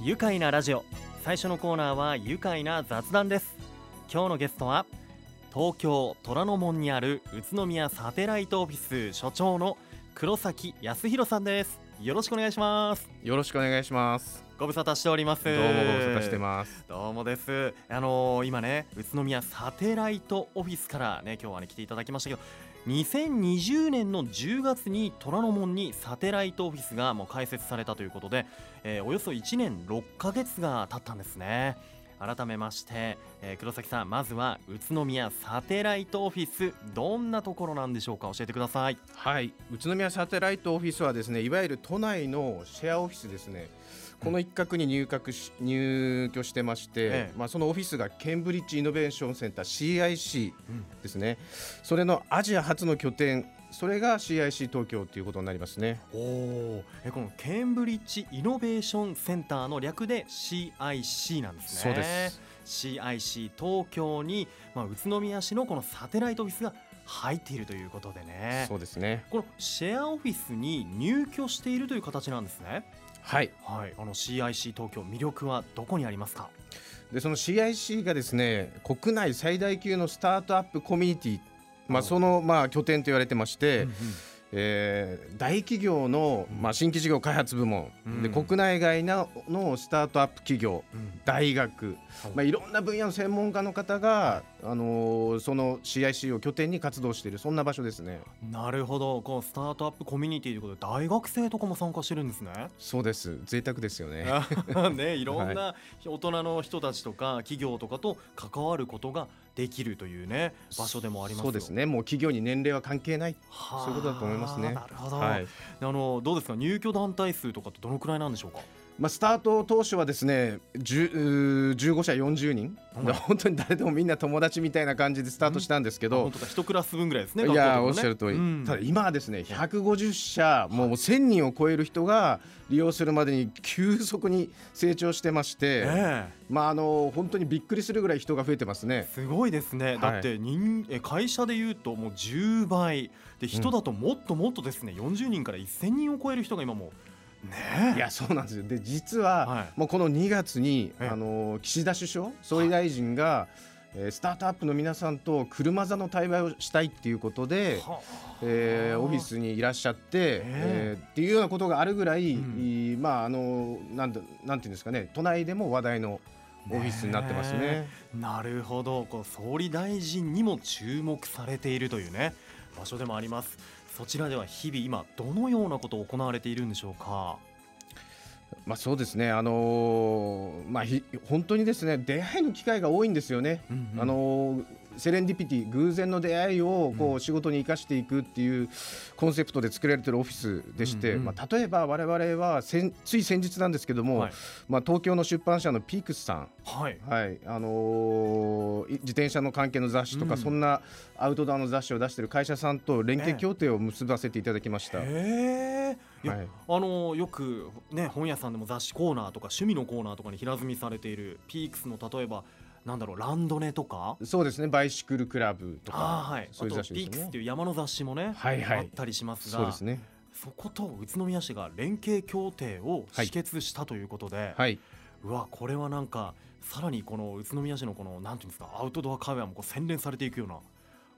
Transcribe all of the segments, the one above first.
愉快なラジオ。最初のコーナーは愉快な雑談です。今日のゲストは東京虎ノ門にある宇都宮サテライトオフィス所長の黒崎康弘さんです。よろしくお願いします。よろしくお願いします。ご無沙汰しております。どうもご無沙汰してます。どうもです。あのー、今ね宇都宮サテライトオフィスからね今日はね来ていただきましたけど2020年の10月に虎ノ門にサテライトオフィスがもう開設されたということで、えー、およそ1年6ヶ月が経ったんですね。改めまして、えー、黒崎さんまずは宇都宮サテライトオフィスどんなところなんでしょうか教えてください。はい宇都宮サテライトオフィスはですねいわゆる都内のシェアオフィスですね。この一角に入閣し入居してまして、ええ、まあ、そのオフィスがケンブリッジイノベーションセンター CIC ですね、うん、それのアジア初の拠点それが CIC 東京ということになりますね。おえこのケンブリッジイノベーションセンターの略で CIC なんですね。そうです CIC 東京に、まあ、宇都宮市のこのサテライトオフィスが入っているということでね。そうですね。このシェアオフィスに入居しているという形なんですねはい、はい、あの CIC 東京魅力はどこにありますか？でその CIC がですね国内最大級のスタートアップコミュニティ、まあ、そのまあ拠点と言われてまして、うんうんえー、大企業の、まあ、新規事業開発部門、うん、で国内外ののスタートアップ企業、うん、大学、まあ、いろんな分野の専門家の方が、あのー、その CIC を拠点に活動している。そんな場所ですね。なるほど。このスタートアップコミュニティということで大学生とかも参加してるんですね。そうです。贅沢ですよね。ねいろんな大人の人たちとか企業とかと関わることができるというね場所でもありますそうですね。もう企業に年齢は関係ない。そういうことだと思いますね。なるほど、はい、あのどうですか？入居団体数とかってどのくらいなんでしょうか？まあ、スタート当初はですね15社40人、うん、本当に誰でもみんな友達みたいな感じでスタートしたんですけど、うん、一クラス分ぐらいですねいや、ね、おっしゃる通り、うん、ただ今はですね150社、もう1000人を超える人が利用するまでに急速に成長してまして、え。ー、まああの本当にびっくりするぐらい人が増えてますね。すごいですね、だって人え会社でいうともう10倍。で人だともっともっとですね、うん、40人から1000人を超える人が今もね、いやそうなんですよ。で実は、はい、もうこの2月に、あの岸田首相総理大臣が、えー、スタートアップの皆さんと車座の対話をしたいっていうことで、えー、オフィスにいらっしゃって、えー、っていうようなことがあるぐらい、うん、まああのなんだなんていうんですかね都内でも話題のオフィスになってますね。なるほど。こう総理大臣にも注目されているというね場所でもあります。そちらでは日々今どのようなことを行われているんでしょうか？まあ、そうですね、あのー、まあ、本当にですね出会いの機会が多いんですよね。うんうん、あのーセレンディピティ偶然の出会いをこう仕事に生かしていくっていうコンセプトで作られているオフィスでして、まあ、例えば我々はつい先日なんですけども、まあ、東京の出版社のピークスさん、はい。はい。あのー、自転車の関係の雑誌とか、そんなアウトドアの雑誌を出している会社さんと連携協定を結ばせていただきました。へはい、あのよく、ね、本屋さんでも雑誌コーナーとか趣味のコーナーとかに平積みされているピークスの例えばなんだろうランドネとか？そうですねバイシクルクラブとか。はい、そういう雑誌ね。ピークスっていう山の雑誌もね、はいはい、あったりしますがそうですね。そこと宇都宮市が連携協定を締結したということで、はい、うわこれはなんかさらにこの宇都宮市のこのなんていうんですかアウトドアカフェはもう洗練されていくような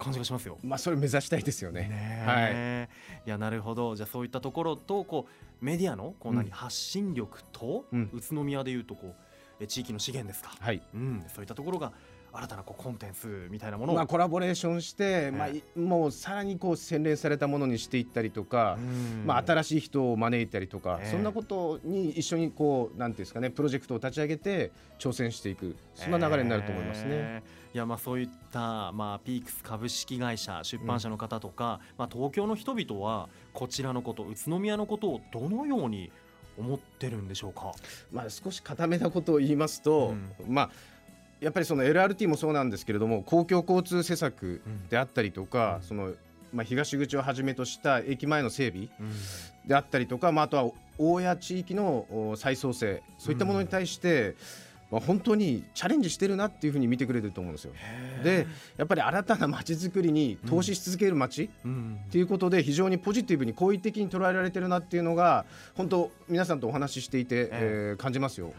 感じがしますよ。まあそれ目指したいですよね。ねはい。いやなるほど。じゃあそういったところとこうメディアのこう何、うん、発信力と、うん、宇都宮でいうとこう地域の資源ですか、はいうん、そういったところが新たなこうコンテンツみたいなものを、まあ、コラボレーションして、まあ、もうさらにこう洗練されたものにしていったりとか、まあ、新しい人を招いたりとか、そんなことに一緒にこうなんていうんですかねプロジェクトを立ち上げて挑戦していくそんな流れになると思いますね。えー、いやまあそういった、まあ、ピークス株式会社出版社の方とか、うん、まあ、東京の人々はこちらのこと宇都宮のことをどのように思ってるんでしょうか、まあ、少し固めなことを言いますと、うん、まあやっぱりその LRT もそうなんですけれども公共交通施策であったりとか、うん、そのまあ、東口をはじめとした駅前の整備であったりとか、まあ、あとは大谷地域の再創生そういったものに対して、まあ、本当にチャレンジしてるなっていうふうに見てくれてると思うんですよ。でやっぱり新たな街づくりに投資し続ける街、っていうことで非常にポジティブに好意的に捉えられてるなっていうのが本当皆さんとお話ししていて、えー、感じますよ。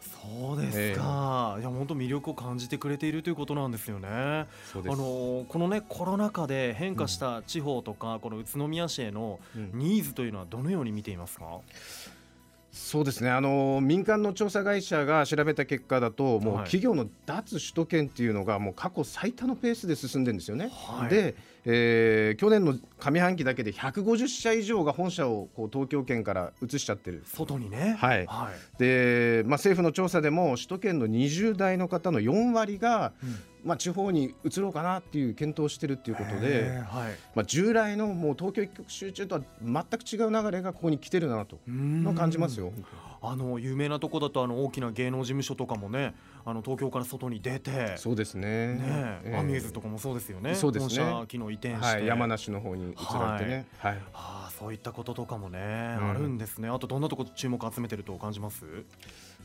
そうですか、えー、いや本当魅力を感じてくれているということなんですよね。あのこのねコロナ禍で変化した地方とか、うん、この宇都宮市へのニーズというのはどのように見ていますか？うんそうですね。あの民間の調査会社が調べた結果だともう企業の脱首都圏っていうのがもう過去最多のペースで進んでるんですよね。はい、で、えー、去年の上半期だけで150社以上が本社をこう東京圏から移しちゃってる。外にね、はい、はい、で、まあ、政府の調査でも首都圏の20代の方の4割が、うん。まあ、地方に移ろうかなっていう検討してるっていうことで、はい。まあ、従来のもう東京一極集中とは全く違う流れがここに来てるなとの感じますよ。あの有名なとこだとあの大きな芸能事務所とかもねあの東京から外に出て。そうですね。ね、え。ー、アミューズとかもそうですよね。そうですね移転して、はい、山梨の方に移られてね、はい、はい、あそういったこととかもね、うん、あるんですね。あとどんなとこ注目集めてると感じます？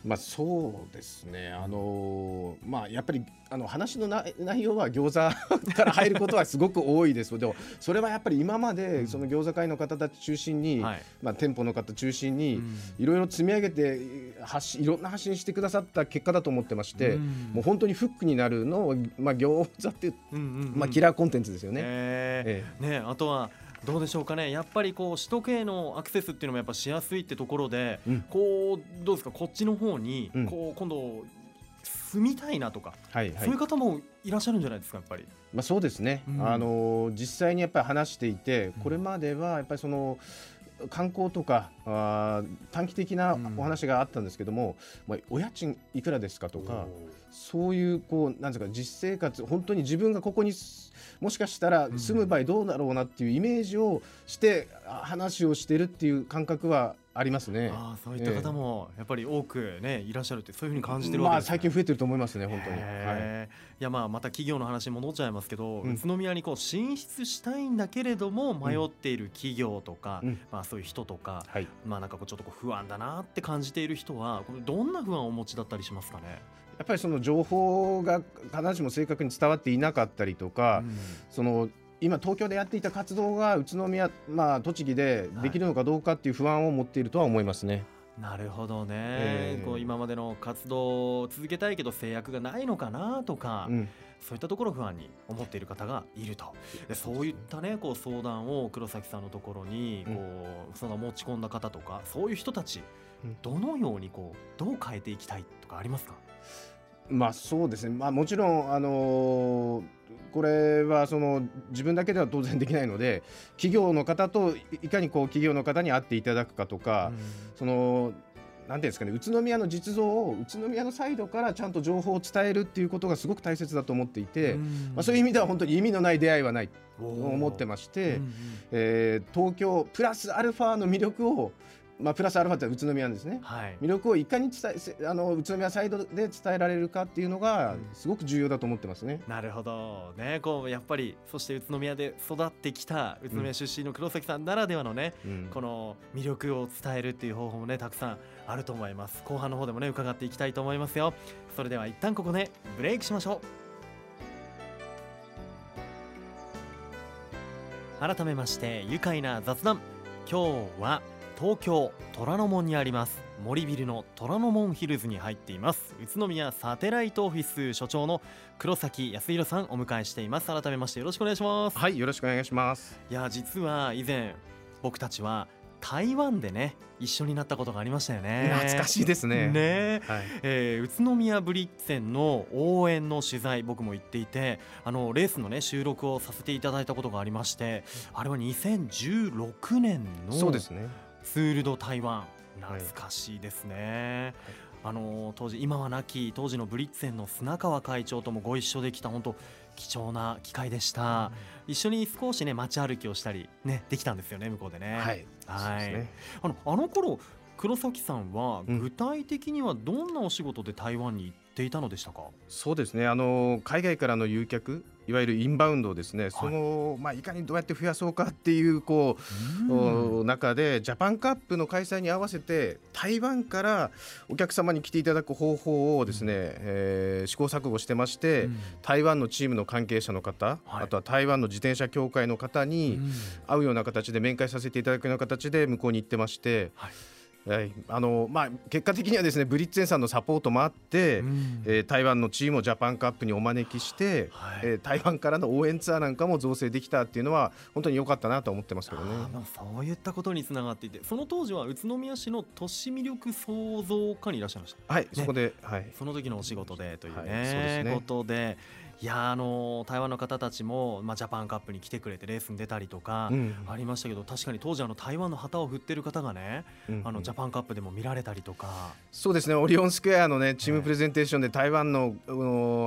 まあ、そうですね、あのー、まあ、やっぱりあの話の内容は餃子 から入ることはすごく多いです。でもそれはやっぱり今までその餃子会の方たち中心に、うん、まあ、店舗の方中心にいろいろ積み上げて発信いろんな発信してくださった結果だと思ってまして、うん、もう本当にフックになるのを、まあ、餃子っていう、まあ、キラーコンテンツですよね。えー、えー、ねあとはどうでしょうかね。やっぱりこう首都圏へのアクセスっていうのもやっぱしやすいってところで、うん、こうどうですか？こっちの方に、こう今度住みたいなとか、はいはい、そういう方もいらっしゃるんじゃないですかやっぱり。まあそうですね。うん、あの実際にやっぱり話していて、これまではやっぱりその。観光とかあ短期的なお話があったんですけども、まあ、お家賃いくらですかとかそういうこうなんですか実生活本当に自分がここにもしかしたら住む場合どうだろうなっていうイメージをして話をしてるっていう感覚はありますね。あそういった方もやっぱり多くねいらっしゃるってそういうふうに感じてるわけです、ね、まあ最近増えてると思いますね本当に。はい、いやまあまた企業の話に戻っちゃいますけど、うん、宇都宮にこう進出したいんだけれども迷っている企業とか、うん、まあそういう人とか、はい、まあなんかこうちょっとこう不安だなって感じている人はどんな不安をお持ちだったりしますかね？やっぱりその情報が必ずしも正確に伝わっていなかったりとか、うん、その今東京でやっていた活動が宇都宮、まあ、栃木でできるのかどうかっていう不安を持っているとは思いますね。なるほどね、えー、こう今までの活動を続けたいけど制約がないのかなとか、うん、そういったところ不安に思っている方がいると。でそういったねこう相談を黒崎さんのところにこう、うん、その持ち込んだ方とかそういう人たち、どのようにこうどう変えていきたいとかありますか？まあそうですね、まあ、もちろん、あのー、これはその自分だけでは当然できないので企業の方といかにこう企業の方に会っていただくかとか、うん、そのなんていうんですかね宇都宮の実像を宇都宮のサイドからちゃんと情報を伝えるっていうことがすごく大切だと思っていて、うん、まあ、そういう意味では本当に意味のない出会いはないと思ってまして、うんうん、えー、東京プラスアルファの魅力をまあ、プラスアルファって宇都宮ですね、はい、魅力をいかに伝えあの宇都宮サイドで伝えられるかっていうのがすごく重要だと思ってますね。うん、なるほど。ねこうやっぱりそして宇都宮で育ってきた宇都宮出身の黒崎さんならではのね、うん、この魅力を伝えるっていう方法もねたくさんあると思います。後半の方でもね伺っていきたいと思いますよ。それでは一旦ここでブレイクしましょう。改めまして愉快な雑談。今日は東京虎ノ門にあります。森ビルの虎ノ門ヒルズに入っています。宇都宮サテライトオフィス所長の黒崎康弘さんお迎えしています。改めましてよろしくお願いします。はいよろしくお願いします。いや実は以前僕たちは台湾でね一緒になったことがありましたよね。懐かしいですね。ね、はい、えー、宇都宮ブリッツェンの応援の取材僕も行っていてあのレースのね収録をさせていただいたことがありましてあれは2016年のそうですねツール・ド・台湾。懐かしいですね、はい、あの当時今は亡き当時のブリッツェンの砂川会長ともご一緒できた本当貴重な機会でした、うん、一緒に少しね街歩きをしたりねできたんですよね向こうでね。はい、はい、ね、あのあの頃黒崎さんは具体的にはどんなお仕事で台湾に行っていたのでしたか、そうですね。あの海外からの誘客いわゆるインバウンドですね、はい、その、まあ、いかにどうやって増やそうかっていうこう中でジャパンカップの開催に合わせて台湾からお客様に来ていただく方法をですね、うん、えー、試行錯誤してまして、うん、台湾のチームの関係者の方、はい、あとは台湾の自転車協会の方に会うような形で面会させていただくような形で向こうに行ってまして。はいはい、あのまあ、結果的にはですねブリッツェンさんのサポートもあって、うん、えー、台湾のチームをジャパンカップにお招きして、はい、えー、台湾からの応援ツアーなんかも造成できたっていうのは本当に良かったなと思ってますけどね。そういったことにつながっていてその当時は宇都宮市の都市魅力創造課にいらっしゃいました。はい、ね、そこで、はい、その時のお仕事でというね,、はい、そうですね。ことでいやあの台湾の方たちも、まあ、ジャパンカップに来てくれてレースに出たりとかありましたけど、うん、確かに当時あの台湾の旗を振ってる方がね、うんうん、あのジャパンカップでも見られたりとか。そうですね。オリオンスクエアのねチームプレゼンテーションで台湾の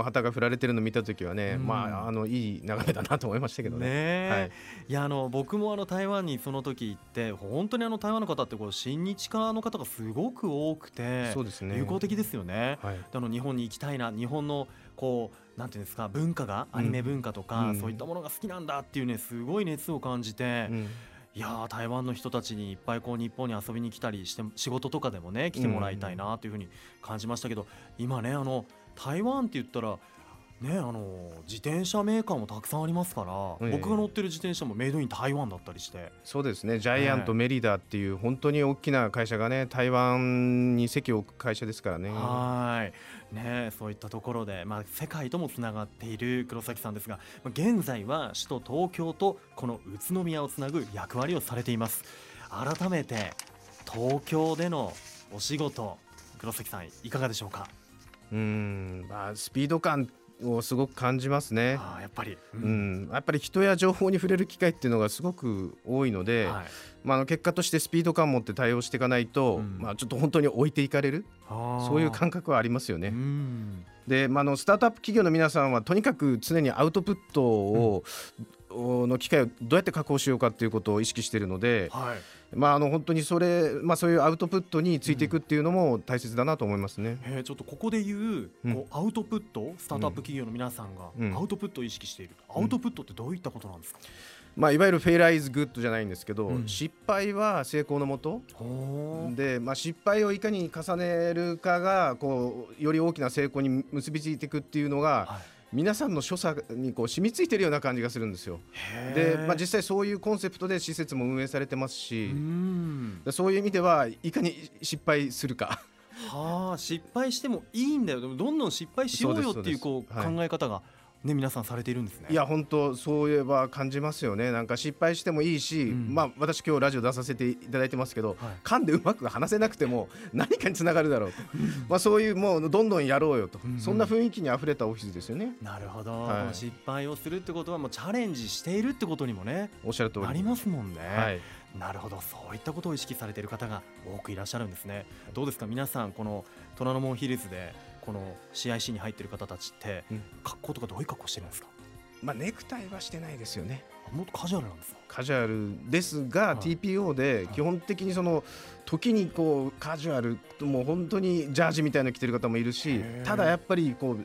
旗が振られてるのを見た時はね、うん、まああのいい眺めだなと思いましたけどね。ねはい、いやあの僕もあの台湾にその時行って本当にあの台湾の方ってこう親日家の方がすごく多くてそうです、ね、友好的ですよね。はい、あの日本に行きたいな日本のこうなんていうんですか文化がアニメ文化とか、うん、そういったものが好きなんだっていうねすごい熱を感じて。うんいや台湾の人たちにいっぱいこう日本に遊びに来たりして仕事とかでもね来てもらいたいなというふうに感じましたけど、今ねあの台湾って言ったらね、あの自転車メーカーもたくさんありますから、え僕が乗ってる自転車もメイドイン台湾だったりして。そうですね。ジャイアント、メリダっていう本当に大きな会社がね台湾に席を置く会社ですからね。はい。ねそういったところで、まあ、世界ともつながっている黒崎さんですが現在は首都東京とこの宇都宮をつなぐ役割をされています。改めて東京でのお仕事黒崎さんいかがでしょうか？うん。まあスピード感をすごく感じますね。あやっぱり、うん、うん、やっぱり人や情報に触れる機会っていうのがすごく多いので、はい、まあ、結果としてスピード感を持って対応していかないと、うん、まあ、ちょっと本当に置いていかれるそういう感覚はありますよね。で、まあ、のスタートアップ企業の皆さんはとにかく常にアウトプットを、の機会をどうやって確保しようかということを意識しているので、はい、まあ、あの本当にそれ、まあ、そういうアウトプットについていくっていうのも大切だなと思いますね、うん、ちょっとここで言うこうアウトプットスタートアップ企業の皆さんがアウトプットを意識している、アウトプットってどういったことなんですか、まあ、いわゆる fail is good じゃないんですけど、うん、失敗は成功のもと。で、まあ、失敗をいかに重ねるかがこうより大きな成功に結びついていくっていうのが、はい皆さんの所作にこう染みついてるような感じがするんですよ。で、まあ、実際そういうコンセプトで施設も運営されてますしそういう意味ではいかに失敗するか。はあ失敗してもいいんだよ。どんどん失敗しようよっていうこう考え方がね、皆さんされているんですね。いや本当そういえば感じますよね。なんか失敗してもいいし、うん、まあ私今日ラジオ出させていただいてますけど、はい、噛んでうまく話せなくても 何かにつながるだろうと。まあそういうもうどんどんやろうよと、うん、そんな雰囲気にあふれたオフィスですよね。なるほど、はい、失敗をするってことはもうチャレンジしているってことにもねおっしゃる通り。ありますもんね、はい。なるほど。そういったことを意識されている方が多くいらっしゃるんですね。どうですか？皆さんこの虎ノ門ヒルズでこの CIC に入っている方たちって、うん、格好とかどういう格好してるんですか？まあ、ネクタイはしてないですよね。もっとカジュアルなんですカジュアルですが、はい、TPO で基本的にその時にこうカジュアルもう本当にジャージみたいなの着てる方もいるしただやっぱりこう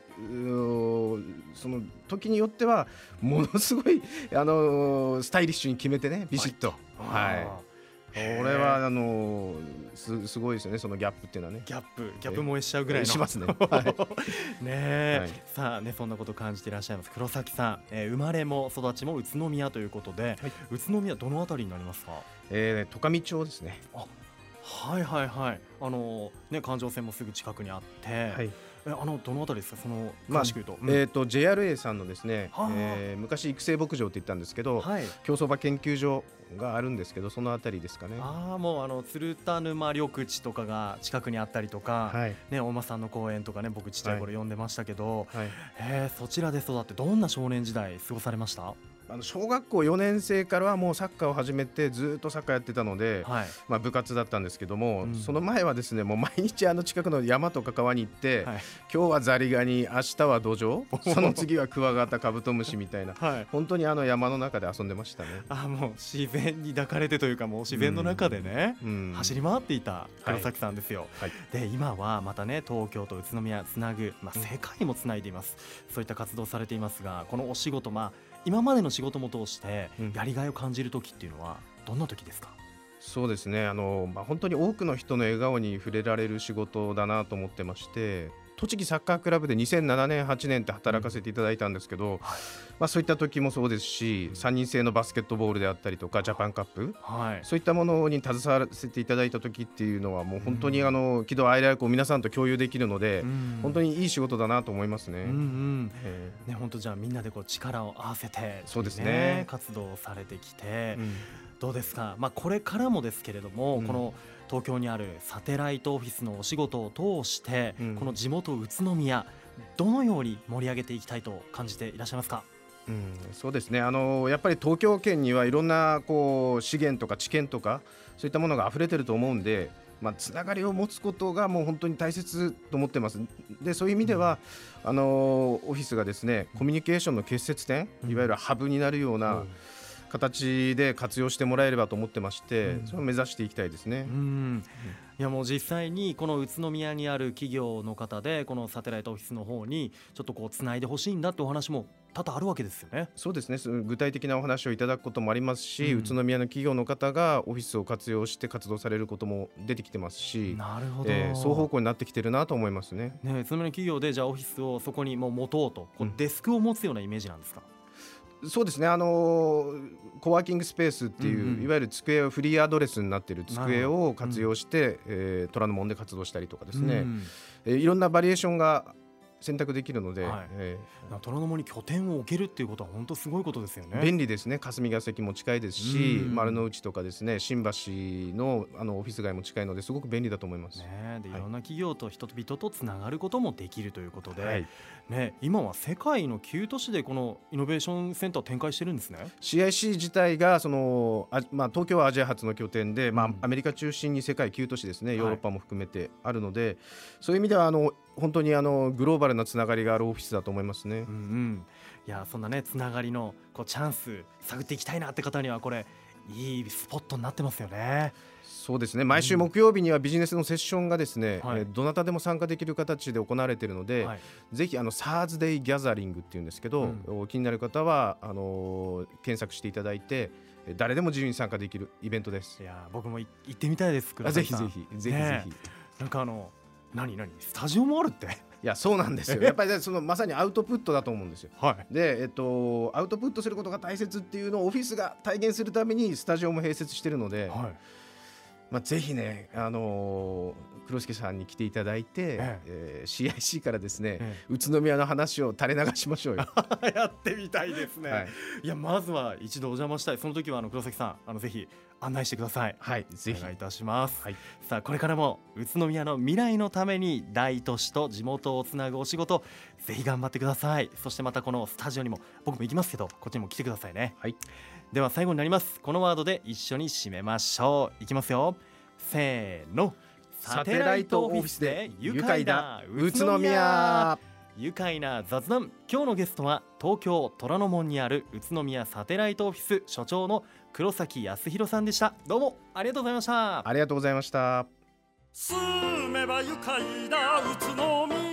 その時によってはものすごいあのスタイリッシュに決めてねビシッと。はい。これはあのすすごいですよねそのギャップっていうのはね。ギャップギャップ燃えしちゃうぐらいの、しますね、はい、ね、はい、さあねそんなこと感じていらっしゃいます。黒崎さん、えー、生まれも育ちも宇都宮ということで、はい、宇都宮どのあたりになりますか？えー、十上町ですね。あはいはいはい。あのね環状線もすぐ近くにあって、はい。えあのどのあたりですか？その詳しく言うと、まあうん、えっ、ー、と JRA さんのですね、はあ、えー、昔育成牧場って言ったんですけど、はい、競走馬研究所があるんですけどそのあたりですかね。ああもうあの鶴田沼緑地とかが近くにあったりとか、はい、ね大間さんの公園とかね僕ちっちゃい頃読んでましたけど、はい、えー、そちらで育ってどんな少年時代過ごされました？あの小学校4年生からはもうサッカーを始めてずっとサッカーやってたので、はい、まあ、部活だったんですけども、うん、その前はですねもう毎日あの近くの山とか川に行って、はい、今日はザリガニ明日はドジョウその次はクワガタカブトムシみたいな、はい、本当にあの山の中で遊んでましたね。あもう自然に抱かれてというかもう自然の中でね、うん、走り回っていた黒崎さんですよ、で今はまたね東京と宇都宮つなぐ、まあ、世界もつないでいます、そういった活動されていますがこのお仕事まあ今までの仕事も通してやりがいを感じる時っていうのはどんな時ですか、そうですね。あの、まあ、本当に多くの人の笑顔に触れられる仕事だなと思ってまして栃木サッカークラブで2007年8年って働かせていただいたんですけど、はい、まあ、そういった時もそうですし3人制のバスケットボールであったりとかジャパンカップ、はい、そういったものに携わらせていただいた時っていうのはもう本当にあの喜怒哀楽を皆さんと共有できるので、本当にいい仕事だなと思いますね。うんうん。えー、ね本当じゃあみんなでこう力を合わせて、ね、そうですね活動されてきて、うん、どうですか、まあ、これからもですけれども、うん、この東京にあるサテライトオフィスのお仕事を通して、うん、この地元宇都宮どのように盛り上げていきたいと感じていらっしゃいますか？うん、そうですね。あのやっぱり東京圏にはいろんなこう資源とか知見とかそういったものが溢れてると思うんで、まあ、つながりを持つことがもう本当に大切と思ってます。でそういう意味では、うん、あのオフィスがですねコミュニケーションの結節点、いわゆるハブになるような、うん形で活用してもらえればと思ってまして、うん、それを目指していきたいですね。うんいやもう実際にこの宇都宮にある企業の方でこのサテライトオフィスの方にちょっとこうつないでほしいんだってお話も多々あるわけですよね。そうですね。具体的なお話をいただくこともありますし、うん、宇都宮の企業の方がオフィスを活用して活動されることも出てきてますし、なるほど、えー、双方向になってきてるなと思いますね。ね、宇都宮の企業でじゃあオフィスをそこにもう持とうと、こうデスクを持つようなイメージなんですか？そうですね。あのコワーキングスペースっていう、うんうん、いわゆる机フリーアドレスになっている机を活用して、うん、えー、虎ノ門で活動したりとかですね、うん、えー、いろんなバリエーションが選択できるので、はい。えー、虎ノ門に拠点を置けるっていうことは本当すごいことですよね。便利ですね。霞が関も近いですし、丸の内とかですね新橋のあのオフィス街も近いのですごく便利だと思います、ね、でいろんな企業と人々とつながることもできるということで、はい、ね、今は世界の9都市でこのイノベーションセンターを展開してるんですね。CIC 自体がそのあ、まあ、東京はアジア初の拠点で、まあ、アメリカ中心に世界9都市ですね。ヨーロッパも含めてあるので、はい、そういう意味ではあの本当にあのグローバルなつながりがあるオフィスだと思いますね。うん、うん、いやそんなねつながりのこうチャンス探っていきたいなって方にはこれいいスポットになってますよね。そうですね。毎週木曜日にはビジネスのセッションがですね、うん、えどなたでも参加できる形で行われているので、はい、ぜひあの Thursday ギャザリングっていうんですけど、うん、気になる方はあのー、検索していただいて誰でも自由に参加できるイベントです。いや僕も行ってみたいです。ぜひぜひぜひぜひ。なんかあの何何スタジオもあるって？いやそうなんですよ。やっぱりそのまさにアウトプットだと思うんですよ。はい、で、えっと、アウトプットすることが大切っていうのをオフィスが体現するためにスタジオも併設してるので、はい、まあ、ぜひね、あのー、黒助さんに来ていただいて、ええ。えー、CIC からですね、ええ、宇都宮の話を垂れ流しましょうよ。やってみたいですね、はい、いやまずは一度お邪魔したい。その時はあの黒崎さんあのぜひ案内してください。はいぜひ。お願いいたします、はい、さあこれからも宇都宮の未来のために大都市と地元をつなぐお仕事ぜひ頑張ってください。そしてまたこのスタジオにも僕も行きますけどこっちにも来てくださいね。はい。では最後になります。このワードで一緒に締めましょう。いきますよ。せーの。サテライトオフィスで愉快だ宇都宮。愉快な雑談。今日のゲストは東京虎ノ門にある宇都宮サテライトオフィス所長の黒崎康弘さんでした。どうもありがとうございました。ありがとうございました。住めば愉快だ。宇都宮